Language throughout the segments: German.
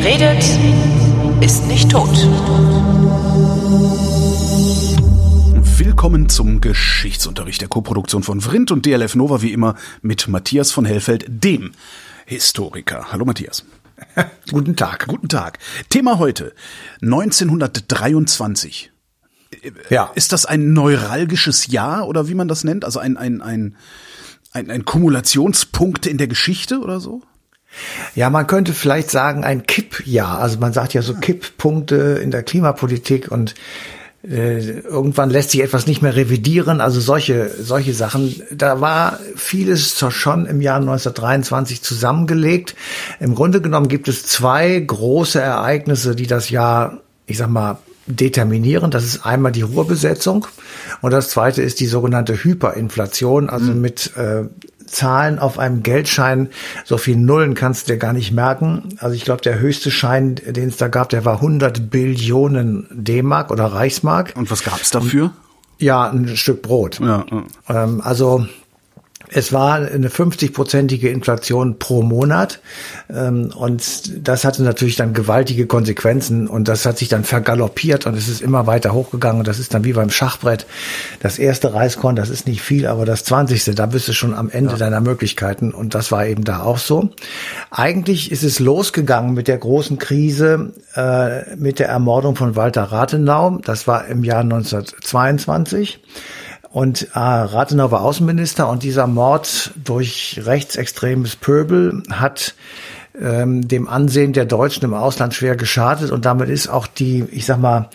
Wer redet, ist nicht tot. Willkommen zum Geschichtsunterricht der Koproduktion von Vrindt und DLF Nova wie immer mit Matthias von Hellfeld, dem Historiker. Hallo Matthias. Guten Tag. Guten Tag. Thema heute 1923. Ja. Ist das ein neuralgisches Jahr oder wie man das nennt? Also ein, ein, ein, ein, ein Kumulationspunkt in der Geschichte oder so? Ja, man könnte vielleicht sagen ein Kippjahr. Also man sagt ja so Kipppunkte in der Klimapolitik und äh, irgendwann lässt sich etwas nicht mehr revidieren. Also solche solche Sachen. Da war vieles schon im Jahr 1923 zusammengelegt. Im Grunde genommen gibt es zwei große Ereignisse, die das Jahr, ich sag mal, determinieren. Das ist einmal die Ruhrbesetzung und das zweite ist die sogenannte Hyperinflation, also mhm. mit äh, Zahlen auf einem Geldschein, so viel Nullen kannst du dir gar nicht merken. Also ich glaube, der höchste Schein, den es da gab, der war 100 Billionen D-Mark oder Reichsmark. Und was gab's dafür? Ja, ein Stück Brot. Ja, ja. Ähm, also es war eine 50-prozentige Inflation pro Monat ähm, und das hatte natürlich dann gewaltige Konsequenzen und das hat sich dann vergaloppiert und es ist immer weiter hochgegangen und das ist dann wie beim Schachbrett. Das erste Reiskorn, das ist nicht viel, aber das 20. da bist du schon am Ende ja. deiner Möglichkeiten und das war eben da auch so. Eigentlich ist es losgegangen mit der großen Krise äh, mit der Ermordung von Walter Rathenau. Das war im Jahr 1922. Und äh, Rathenau war Außenminister und dieser Mord durch rechtsextremes Pöbel hat ähm, dem Ansehen der Deutschen im Ausland schwer geschadet und damit ist auch die, ich sag mal,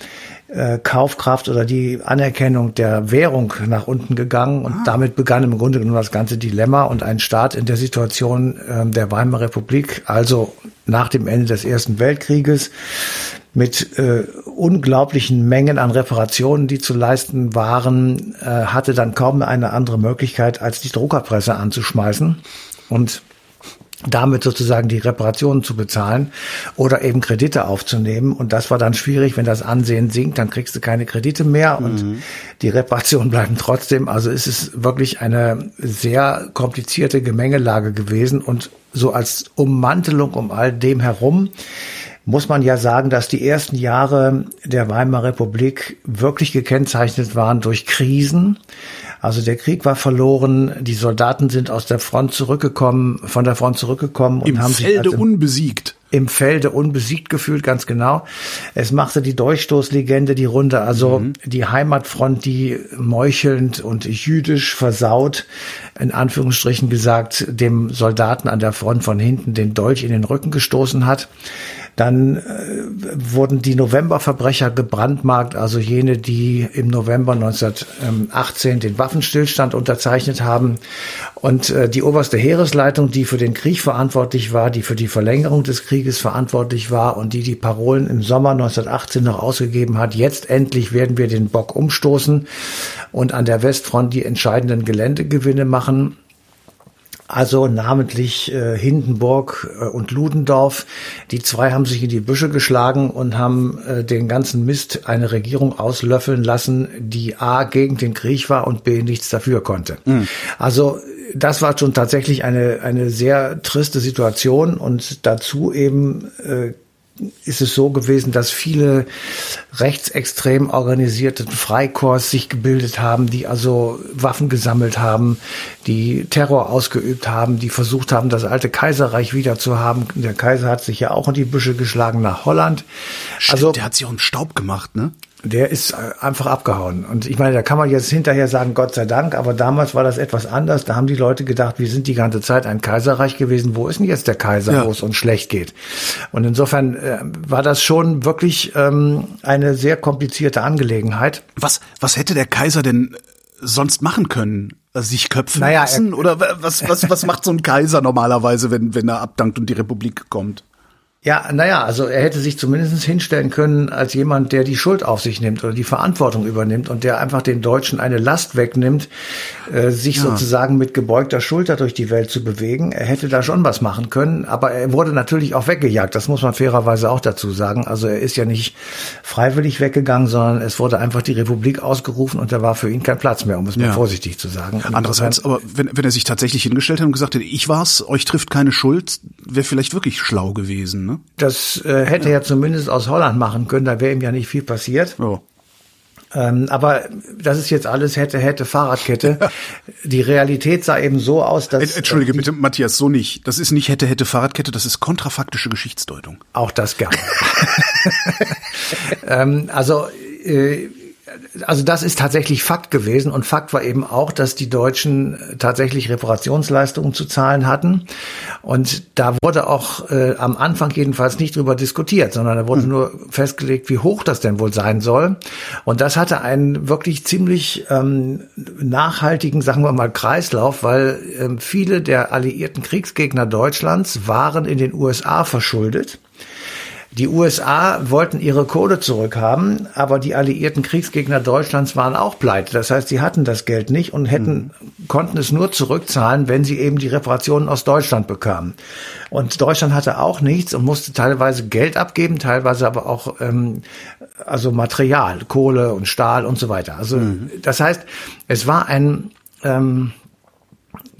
äh, Kaufkraft oder die Anerkennung der Währung nach unten gegangen und ah. damit begann im Grunde genommen das ganze Dilemma und ein Staat in der Situation äh, der Weimarer Republik, also nach dem Ende des Ersten Weltkrieges, mit äh, unglaublichen Mengen an Reparationen, die zu leisten waren, äh, hatte dann kaum eine andere Möglichkeit, als die Druckerpresse anzuschmeißen und damit sozusagen die Reparationen zu bezahlen oder eben Kredite aufzunehmen. Und das war dann schwierig, wenn das Ansehen sinkt, dann kriegst du keine Kredite mehr und mhm. die Reparationen bleiben trotzdem. Also ist es wirklich eine sehr komplizierte Gemengelage gewesen und so als Ummantelung um all dem herum muss man ja sagen, dass die ersten Jahre der Weimarer Republik wirklich gekennzeichnet waren durch Krisen. Also der Krieg war verloren, die Soldaten sind aus der Front zurückgekommen, von der Front zurückgekommen und Im haben Felde sich also unbesiegt im Felde unbesiegt gefühlt, ganz genau. Es machte die Durchstoßlegende die Runde, also mhm. die Heimatfront, die meuchelnd und jüdisch versaut, in Anführungsstrichen gesagt, dem Soldaten an der Front von hinten den Dolch in den Rücken gestoßen hat. Dann äh, wurden die Novemberverbrecher gebrandmarkt, also jene, die im November 1918 den Waffenstillstand unterzeichnet haben. Und äh, die oberste Heeresleitung, die für den Krieg verantwortlich war, die für die Verlängerung des Krieges verantwortlich war und die die Parolen im Sommer 1918 noch ausgegeben hat, jetzt endlich werden wir den Bock umstoßen und an der Westfront die entscheidenden Geländegewinne machen also namentlich äh, Hindenburg äh, und Ludendorff. Die zwei haben sich in die Büsche geschlagen und haben äh, den ganzen Mist eine Regierung auslöffeln lassen, die A gegen den Krieg war und B nichts dafür konnte. Mhm. Also das war schon tatsächlich eine, eine sehr triste Situation und dazu eben äh, ist es so gewesen, dass viele rechtsextrem organisierte Freikorps sich gebildet haben, die also Waffen gesammelt haben, die Terror ausgeübt haben, die versucht haben, das alte Kaiserreich wieder zu haben. Der Kaiser hat sich ja auch in die Büsche geschlagen nach Holland. Stimmt, also der hat sich auch einen Staub gemacht, ne? Der ist äh, einfach abgehauen. Und ich meine, da kann man jetzt hinterher sagen, Gott sei Dank, aber damals war das etwas anders. Da haben die Leute gedacht, wir sind die ganze Zeit ein Kaiserreich gewesen. Wo ist denn jetzt der Kaiser, ja. wo es uns schlecht geht? Und insofern äh, war das schon wirklich ähm, eine sehr komplizierte Angelegenheit. Was, was hätte der Kaiser denn sonst machen können? Also sich köpfen naja, lassen? Oder was, was, was macht so ein Kaiser normalerweise, wenn, wenn er abdankt und die Republik kommt? Ja, naja, also er hätte sich zumindest hinstellen können als jemand, der die Schuld auf sich nimmt oder die Verantwortung übernimmt und der einfach den Deutschen eine Last wegnimmt, äh, sich ja. sozusagen mit gebeugter Schulter durch die Welt zu bewegen. Er hätte da schon was machen können, aber er wurde natürlich auch weggejagt. Das muss man fairerweise auch dazu sagen. Also er ist ja nicht freiwillig weggegangen, sondern es wurde einfach die Republik ausgerufen und da war für ihn kein Platz mehr, um es ja. mal vorsichtig zu sagen. Und Andererseits, aber wenn, wenn er sich tatsächlich hingestellt hat und gesagt hätte, ich war's, euch trifft keine Schuld, wäre vielleicht wirklich schlau gewesen. Ne? Ne? Das äh, hätte ja. er zumindest aus Holland machen können, da wäre ihm ja nicht viel passiert. Oh. Ähm, aber das ist jetzt alles hätte, hätte, Fahrradkette. die Realität sah eben so aus, dass. Entschuldige bitte, Matthias, so nicht. Das ist nicht hätte, hätte, Fahrradkette, das ist kontrafaktische Geschichtsdeutung. Auch das gerne. ähm, also, äh, also das ist tatsächlich Fakt gewesen und Fakt war eben auch, dass die Deutschen tatsächlich Reparationsleistungen zu zahlen hatten. Und da wurde auch äh, am Anfang jedenfalls nicht drüber diskutiert, sondern da wurde hm. nur festgelegt, wie hoch das denn wohl sein soll. Und das hatte einen wirklich ziemlich ähm, nachhaltigen, sagen wir mal, Kreislauf, weil ähm, viele der alliierten Kriegsgegner Deutschlands waren in den USA verschuldet die USA wollten ihre Kohle zurückhaben, aber die alliierten Kriegsgegner Deutschlands waren auch pleite. Das heißt, sie hatten das Geld nicht und hätten, mhm. konnten es nur zurückzahlen, wenn sie eben die Reparationen aus Deutschland bekamen. Und Deutschland hatte auch nichts und musste teilweise Geld abgeben, teilweise aber auch ähm, also Material, Kohle und Stahl und so weiter. Also mhm. das heißt, es war ein ähm,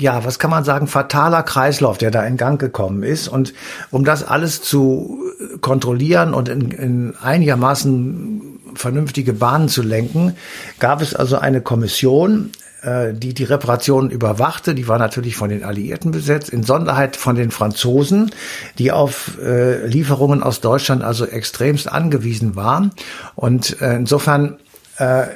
ja, was kann man sagen, fataler Kreislauf, der da in Gang gekommen ist. Und um das alles zu kontrollieren und in, in einigermaßen vernünftige Bahnen zu lenken, gab es also eine Kommission, äh, die die Reparationen überwachte. Die war natürlich von den Alliierten besetzt, in Sonderheit von den Franzosen, die auf äh, Lieferungen aus Deutschland also extremst angewiesen waren. Und äh, insofern äh,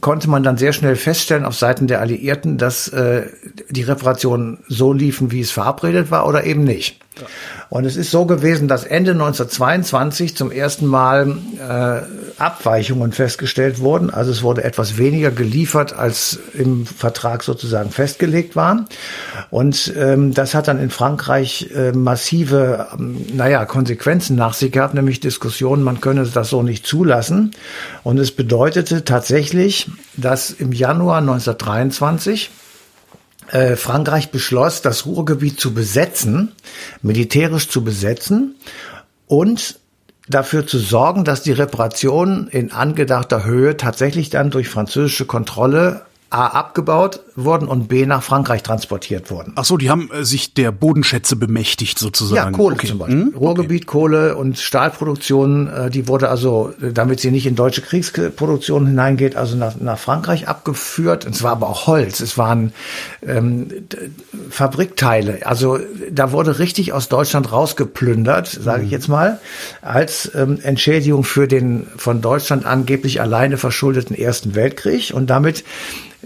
konnte man dann sehr schnell feststellen auf Seiten der Alliierten, dass äh, die Reparationen so liefen, wie es verabredet war oder eben nicht. Ja. Und es ist so gewesen, dass Ende 1922 zum ersten Mal äh, Abweichungen festgestellt wurden. Also es wurde etwas weniger geliefert, als im Vertrag sozusagen festgelegt war. Und ähm, das hat dann in Frankreich äh, massive, ähm, naja, Konsequenzen nach sich gehabt, nämlich Diskussionen, man könne das so nicht zulassen. Und es bedeutete tatsächlich, dass im Januar 1923 äh, Frankreich beschloss, das Ruhrgebiet zu besetzen, militärisch zu besetzen und dafür zu sorgen, dass die Reparationen in angedachter Höhe tatsächlich dann durch französische Kontrolle A abgebaut wurden und B nach Frankreich transportiert wurden. Ach so, die haben äh, sich der Bodenschätze bemächtigt sozusagen. Ja, Kohle okay. zum Beispiel. Hm? Ruhrgebiet, okay. Kohle und Stahlproduktion, äh, die wurde also, äh, damit sie nicht in deutsche Kriegsproduktion hineingeht, also nach, nach Frankreich abgeführt. Und es war aber auch Holz, es waren ähm, Fabrikteile. Also da wurde richtig aus Deutschland rausgeplündert, sage ich mhm. jetzt mal, als ähm, Entschädigung für den von Deutschland angeblich alleine verschuldeten Ersten Weltkrieg. Und damit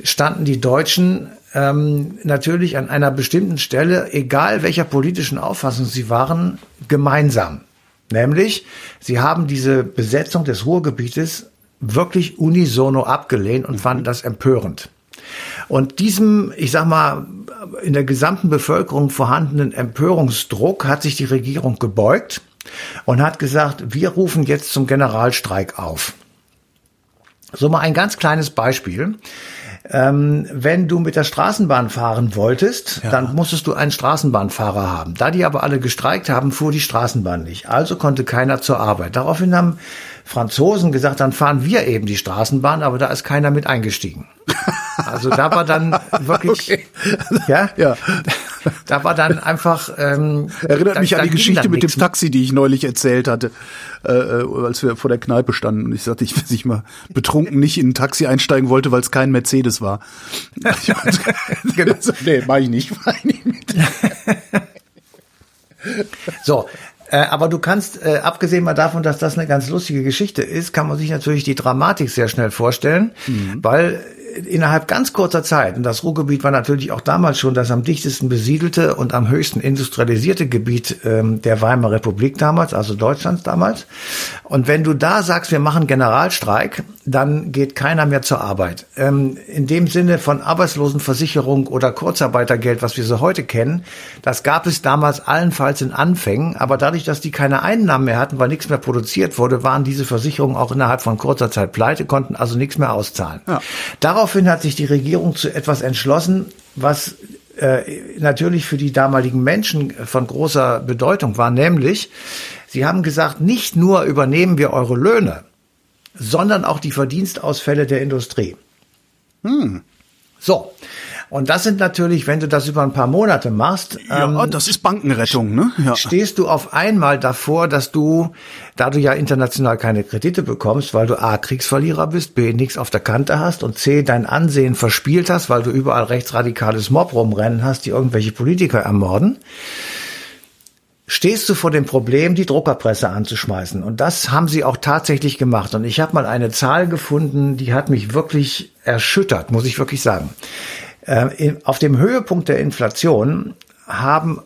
standen die Deutschen ähm, natürlich an einer bestimmten Stelle, egal welcher politischen Auffassung sie waren, gemeinsam. Nämlich, sie haben diese Besetzung des Ruhrgebietes wirklich unisono abgelehnt und fanden das empörend. Und diesem, ich sag mal, in der gesamten Bevölkerung vorhandenen Empörungsdruck hat sich die Regierung gebeugt und hat gesagt, wir rufen jetzt zum Generalstreik auf. So mal ein ganz kleines Beispiel. Ähm, wenn du mit der Straßenbahn fahren wolltest, ja. dann musstest du einen Straßenbahnfahrer haben. Da die aber alle gestreikt haben, fuhr die Straßenbahn nicht. Also konnte keiner zur Arbeit. Daraufhin haben Franzosen gesagt, dann fahren wir eben die Straßenbahn, aber da ist keiner mit eingestiegen. Also da war dann wirklich, okay. ja, ja, da war dann einfach. Ähm, Erinnert da, mich an die Geschichte mit dem Taxi, die ich neulich erzählt hatte, äh, äh, als wir vor der Kneipe standen und ich sagte, ich, ich mal betrunken nicht in ein Taxi einsteigen wollte, weil es kein Mercedes war. genau. nee, mach ich nicht. Mach ich nicht so, äh, aber du kannst, äh, abgesehen mal davon, dass das eine ganz lustige Geschichte ist, kann man sich natürlich die Dramatik sehr schnell vorstellen, mhm. weil innerhalb ganz kurzer Zeit, und das Ruhrgebiet war natürlich auch damals schon das am dichtesten besiedelte und am höchsten industrialisierte Gebiet ähm, der Weimarer Republik damals, also Deutschlands damals. Und wenn du da sagst, wir machen Generalstreik, dann geht keiner mehr zur Arbeit. Ähm, in dem Sinne von Arbeitslosenversicherung oder Kurzarbeitergeld, was wir so heute kennen, das gab es damals allenfalls in Anfängen, aber dadurch, dass die keine Einnahmen mehr hatten, weil nichts mehr produziert wurde, waren diese Versicherungen auch innerhalb von kurzer Zeit pleite, konnten also nichts mehr auszahlen. Ja. Darauf Daraufhin hat sich die Regierung zu etwas entschlossen, was äh, natürlich für die damaligen Menschen von großer Bedeutung war, nämlich sie haben gesagt, nicht nur übernehmen wir eure Löhne, sondern auch die Verdienstausfälle der Industrie. Hm. So. Und das sind natürlich, wenn du das über ein paar Monate machst, ja, ähm, das ist Bankenrettung, ne? Ja. Stehst du auf einmal davor, dass du, da du ja international keine Kredite bekommst, weil du A, Kriegsverlierer bist, B, nichts auf der Kante hast und C, dein Ansehen verspielt hast, weil du überall rechtsradikales Mob rumrennen hast, die irgendwelche Politiker ermorden stehst du vor dem Problem, die Druckerpresse anzuschmeißen. Und das haben sie auch tatsächlich gemacht. Und ich habe mal eine Zahl gefunden, die hat mich wirklich erschüttert, muss ich wirklich sagen. Äh, auf dem Höhepunkt der Inflation haben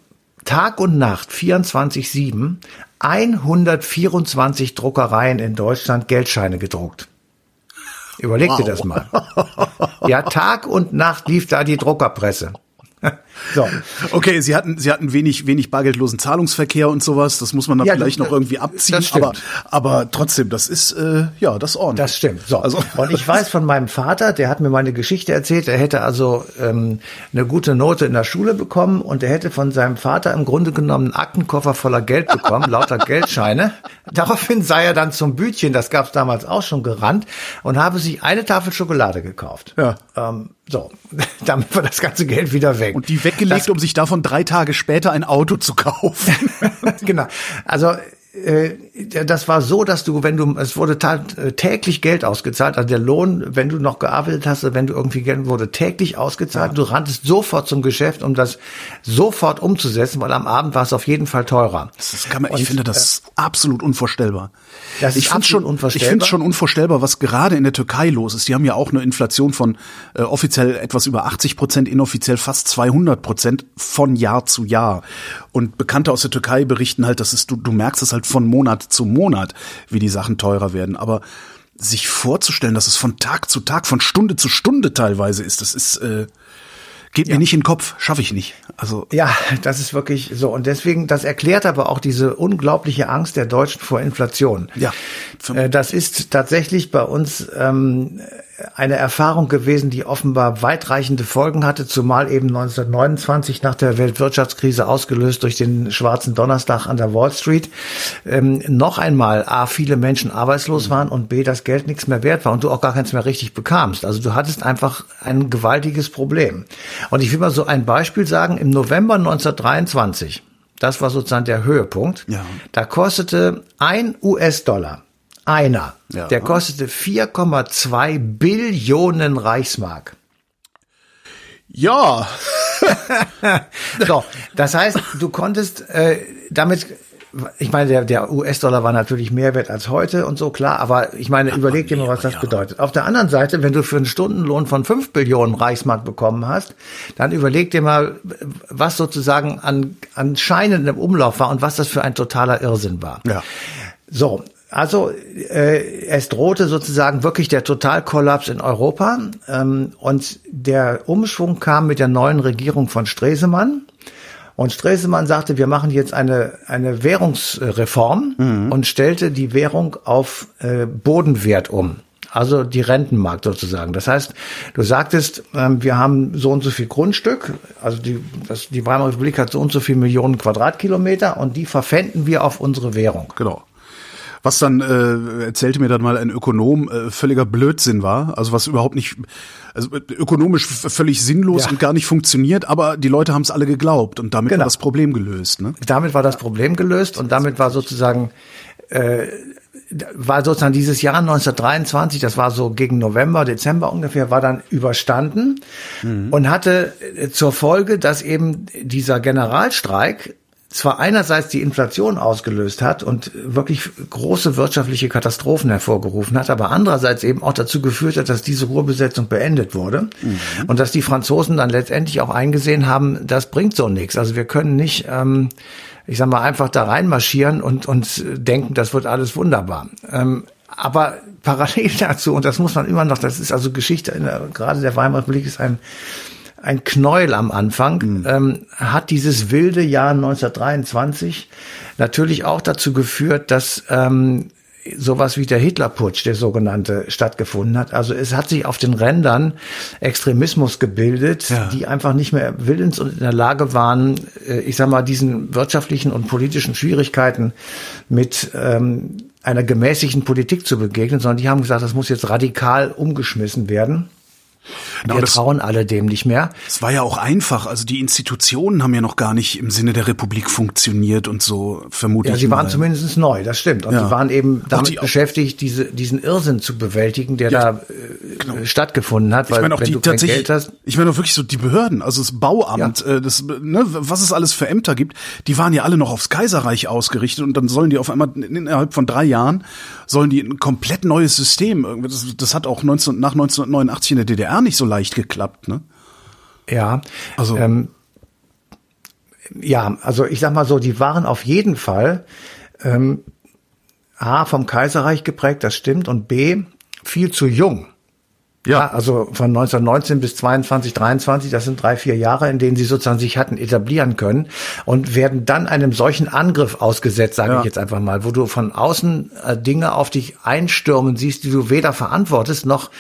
Tag und Nacht 24-7 124 Druckereien in Deutschland Geldscheine gedruckt. Überleg wow. dir das mal. Ja, Tag und Nacht lief da die Druckerpresse. so. Okay, sie hatten, sie hatten wenig, wenig bargeldlosen Zahlungsverkehr und sowas. Das muss man dann ja, vielleicht das, noch irgendwie abziehen. Aber, aber trotzdem, das ist, äh, ja, das ordentlich. Das stimmt. So. Also. Und ich weiß von meinem Vater, der hat mir meine Geschichte erzählt. Er hätte also ähm, eine gute Note in der Schule bekommen und er hätte von seinem Vater im Grunde genommen einen Aktenkoffer voller Geld bekommen, lauter Geldscheine. Daraufhin sei er dann zum Bütchen, das gab es damals auch schon gerannt und habe sich eine Tafel Schokolade gekauft. Ja. Ähm, so, damit war das ganze Geld wieder weg. Und die weggelegt, das, um sich davon drei Tage später ein Auto zu kaufen. genau. Also das war so, dass du, wenn du, es wurde äh, täglich Geld ausgezahlt, also der Lohn, wenn du noch gearbeitet hast, wenn du irgendwie Geld wurde täglich ausgezahlt. Ja. Du ranntest sofort zum Geschäft, um das sofort umzusetzen, weil am Abend war es auf jeden Fall teurer. Das kann man, ich finde das äh, absolut unvorstellbar. Das ich finde schon unvorstellbar. Ich finde schon unvorstellbar, was gerade in der Türkei los ist. Die haben ja auch eine Inflation von äh, offiziell etwas über 80 Prozent, inoffiziell fast 200 Prozent von Jahr zu Jahr. Und Bekannte aus der Türkei berichten halt, dass es du, du merkst es halt von Monat zu Monat, wie die Sachen teurer werden. Aber sich vorzustellen, dass es von Tag zu Tag, von Stunde zu Stunde teilweise ist, das ist äh, Geht ja. mir nicht in den Kopf, schaffe ich nicht. Also ja, das ist wirklich so und deswegen das erklärt aber auch diese unglaubliche Angst der Deutschen vor Inflation. Ja, äh, das ist tatsächlich bei uns ähm, eine Erfahrung gewesen, die offenbar weitreichende Folgen hatte, zumal eben 1929 nach der Weltwirtschaftskrise ausgelöst durch den schwarzen Donnerstag an der Wall Street ähm, noch einmal a viele Menschen arbeitslos waren und b das Geld nichts mehr wert war und du auch gar keins mehr richtig bekamst. Also du hattest einfach ein gewaltiges Problem. Und ich will mal so ein Beispiel sagen: Im November 1923 das war sozusagen der Höhepunkt. Ja. Da kostete ein US-Dollar einer. Ja. Der kostete 4,2 Billionen Reichsmark. Ja. so, das heißt, du konntest äh, damit ich meine, der, der US-Dollar war natürlich mehr wert als heute und so, klar, aber ich meine, ja, überleg dir mal, was das ja. bedeutet. Auf der anderen Seite, wenn du für einen Stundenlohn von 5 Billionen Reichsmark bekommen hast, dann überleg dir mal, was sozusagen an, an Scheinen im Umlauf war und was das für ein totaler Irrsinn war. Ja. So, also äh, es drohte sozusagen wirklich der Totalkollaps in Europa ähm, und der Umschwung kam mit der neuen Regierung von Stresemann. Und Stresemann sagte, wir machen jetzt eine, eine Währungsreform mhm. und stellte die Währung auf äh, Bodenwert um. Also die Rentenmarkt sozusagen. Das heißt, du sagtest, ähm, wir haben so und so viel Grundstück, also die, das, die Weimarer Republik hat so und so viel Millionen Quadratkilometer und die verpfänden wir auf unsere Währung. Genau was dann äh, erzählte mir dann mal ein Ökonom äh, völliger Blödsinn war, also was überhaupt nicht, also ökonomisch völlig sinnlos ja. und gar nicht funktioniert, aber die Leute haben es alle geglaubt und damit genau. war das Problem gelöst. Ne? Damit war das Problem gelöst und damit war sozusagen äh, war sozusagen dieses Jahr 1923, das war so gegen November, Dezember ungefähr, war dann überstanden mhm. und hatte zur Folge, dass eben dieser Generalstreik zwar einerseits die Inflation ausgelöst hat und wirklich große wirtschaftliche Katastrophen hervorgerufen hat, aber andererseits eben auch dazu geführt hat, dass diese Ruhrbesetzung beendet wurde mhm. und dass die Franzosen dann letztendlich auch eingesehen haben, das bringt so nichts. Also wir können nicht, ähm, ich sag mal, einfach da reinmarschieren und, und denken, das wird alles wunderbar. Ähm, aber parallel dazu, und das muss man immer noch, das ist also Geschichte, in der, gerade der Weimarer Republik ist ein ein Knäuel am Anfang, mhm. ähm, hat dieses wilde Jahr 1923 natürlich auch dazu geführt, dass ähm, sowas wie der Hitlerputsch, der sogenannte, stattgefunden hat. Also es hat sich auf den Rändern Extremismus gebildet, ja. die einfach nicht mehr willens und in der Lage waren, äh, ich sag mal, diesen wirtschaftlichen und politischen Schwierigkeiten mit ähm, einer gemäßigten Politik zu begegnen, sondern die haben gesagt, das muss jetzt radikal umgeschmissen werden. Genau, Wir trauen alle dem nicht mehr. Es war ja auch einfach. Also die Institutionen haben ja noch gar nicht im Sinne der Republik funktioniert und so vermutlich. Ja, sie waren zumindest neu, das stimmt. Und ja. die waren eben damit die beschäftigt, diese, diesen Irrsinn zu bewältigen, der ja, da äh, genau. stattgefunden hat. Weil ich meine auch wenn die tatsächlich, hast, ich meine auch wirklich so die Behörden, also das Bauamt, ja. äh, das, ne, was es alles für Ämter gibt, die waren ja alle noch aufs Kaiserreich ausgerichtet und dann sollen die auf einmal innerhalb von drei Jahren sollen die ein komplett neues System. Das, das hat auch 19, nach 1989 in der DDR nicht so leicht geklappt, ne? Ja. Also. Ähm, ja, also ich sag mal so, die waren auf jeden Fall ähm, A vom Kaiserreich geprägt, das stimmt, und B viel zu jung. Ja. also von 1919 bis 22, 23, das sind drei, vier Jahre, in denen sie sozusagen sich hatten etablieren können und werden dann einem solchen Angriff ausgesetzt, sage ja. ich jetzt einfach mal, wo du von außen äh, Dinge auf dich einstürmen siehst, die du weder verantwortest noch,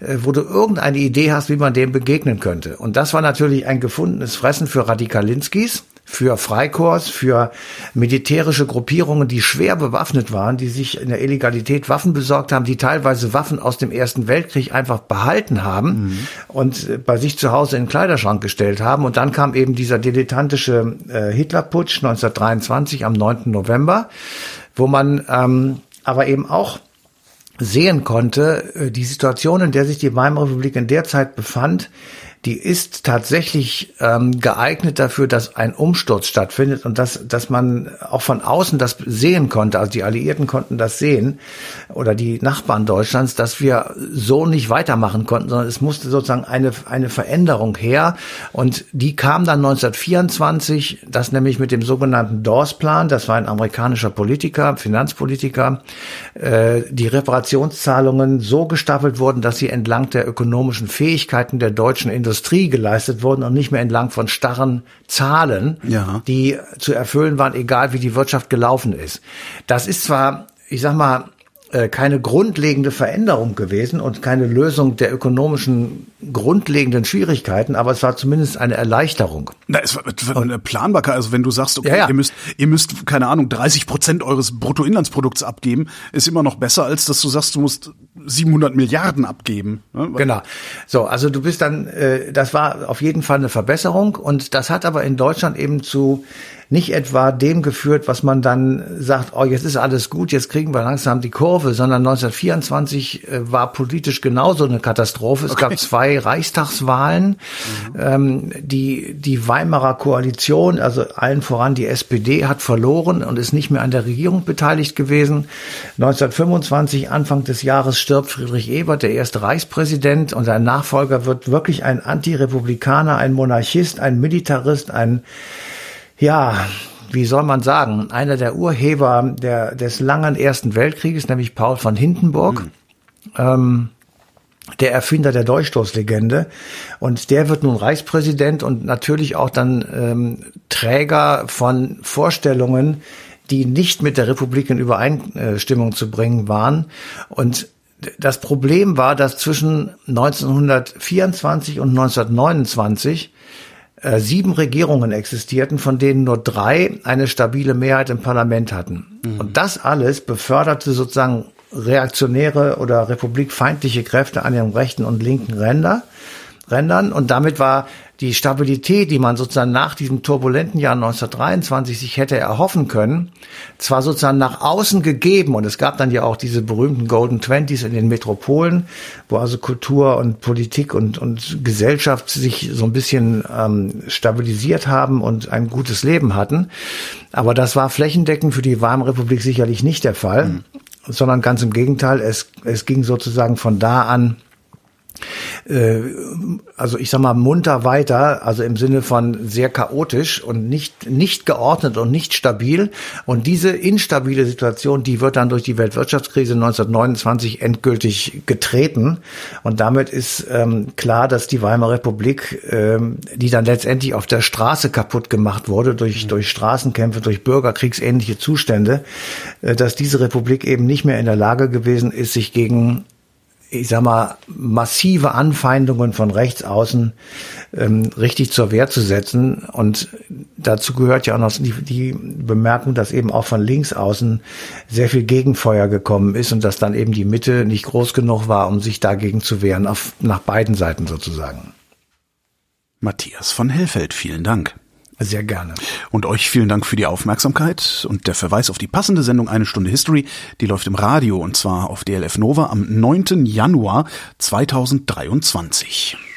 äh, wo du irgendeine Idee hast, wie man dem begegnen könnte. Und das war natürlich ein gefundenes Fressen für Radikalinskis für Freikorps, für militärische Gruppierungen, die schwer bewaffnet waren, die sich in der Illegalität Waffen besorgt haben, die teilweise Waffen aus dem Ersten Weltkrieg einfach behalten haben mhm. und äh, bei sich zu Hause in den Kleiderschrank gestellt haben. Und dann kam eben dieser dilettantische äh, Hitlerputsch 1923 am 9. November, wo man ähm, aber eben auch sehen konnte, äh, die Situation, in der sich die Weimarer Republik in der Zeit befand, die ist tatsächlich ähm, geeignet dafür, dass ein Umsturz stattfindet und dass, dass man auch von außen das sehen konnte, also die Alliierten konnten das sehen oder die Nachbarn Deutschlands, dass wir so nicht weitermachen konnten, sondern es musste sozusagen eine, eine Veränderung her. Und die kam dann 1924, das nämlich mit dem sogenannten Dawes-Plan, das war ein amerikanischer Politiker, Finanzpolitiker, äh, die Reparationszahlungen so gestaffelt wurden, dass sie entlang der ökonomischen Fähigkeiten der deutschen Industrie Industrie geleistet wurden und nicht mehr entlang von starren Zahlen, ja. die zu erfüllen waren, egal wie die Wirtschaft gelaufen ist. Das ist zwar, ich sag mal, keine grundlegende Veränderung gewesen und keine Lösung der ökonomischen grundlegenden Schwierigkeiten, aber es war zumindest eine Erleichterung. Na, es war, es war eine Planbarkeit. Also wenn du sagst, okay, ja, ja. ihr müsst, ihr müsst, keine Ahnung, 30 Prozent eures Bruttoinlandsprodukts abgeben, ist immer noch besser, als dass du sagst, du musst 700 Milliarden abgeben. Ne? Genau. So, also du bist dann, äh, das war auf jeden Fall eine Verbesserung und das hat aber in Deutschland eben zu nicht etwa dem geführt, was man dann sagt, oh, jetzt ist alles gut, jetzt kriegen wir langsam die Kurve, sondern 1924 äh, war politisch genauso eine Katastrophe. Es okay. gab zwei Reichstagswahlen. Mhm. Ähm, die, die Weimarer Koalition, also allen voran die SPD, hat verloren und ist nicht mehr an der Regierung beteiligt gewesen. 1925, Anfang des Jahres, stirbt Friedrich Ebert, der erste Reichspräsident, und sein Nachfolger wird wirklich ein Antirepublikaner, ein Monarchist, ein Militarist, ein ja, wie soll man sagen, einer der Urheber der, des langen Ersten Weltkrieges, nämlich Paul von Hindenburg, mhm. ähm, der Erfinder der Durchstoßlegende. Und der wird nun Reichspräsident und natürlich auch dann ähm, Träger von Vorstellungen, die nicht mit der Republik in Übereinstimmung zu bringen waren. Und das Problem war, dass zwischen 1924 und 1929 äh, sieben Regierungen existierten, von denen nur drei eine stabile Mehrheit im Parlament hatten. Mhm. Und das alles beförderte sozusagen reaktionäre oder republikfeindliche Kräfte an den rechten und linken Ränder. Rändern und damit war die Stabilität, die man sozusagen nach diesem turbulenten Jahr 1923 sich hätte erhoffen können, zwar sozusagen nach außen gegeben und es gab dann ja auch diese berühmten Golden Twenties in den Metropolen, wo also Kultur und Politik und, und Gesellschaft sich so ein bisschen ähm, stabilisiert haben und ein gutes Leben hatten. Aber das war flächendeckend für die Weimarrepublik sicherlich nicht der Fall, mhm. sondern ganz im Gegenteil, es, es ging sozusagen von da an also ich sag mal munter weiter, also im Sinne von sehr chaotisch und nicht nicht geordnet und nicht stabil. Und diese instabile Situation, die wird dann durch die Weltwirtschaftskrise 1929 endgültig getreten. Und damit ist ähm, klar, dass die Weimarer Republik, ähm, die dann letztendlich auf der Straße kaputt gemacht wurde durch mhm. durch Straßenkämpfe, durch Bürgerkriegsähnliche Zustände, äh, dass diese Republik eben nicht mehr in der Lage gewesen ist, sich gegen ich sag mal, massive Anfeindungen von rechts außen ähm, richtig zur Wehr zu setzen. Und dazu gehört ja auch noch die, die Bemerkung, dass eben auch von links außen sehr viel Gegenfeuer gekommen ist und dass dann eben die Mitte nicht groß genug war, um sich dagegen zu wehren, auf, nach beiden Seiten sozusagen. Matthias von Hellfeld, vielen Dank. Sehr gerne. Und euch vielen Dank für die Aufmerksamkeit und der Verweis auf die passende Sendung Eine Stunde History, die läuft im Radio und zwar auf DLF Nova am 9. Januar 2023.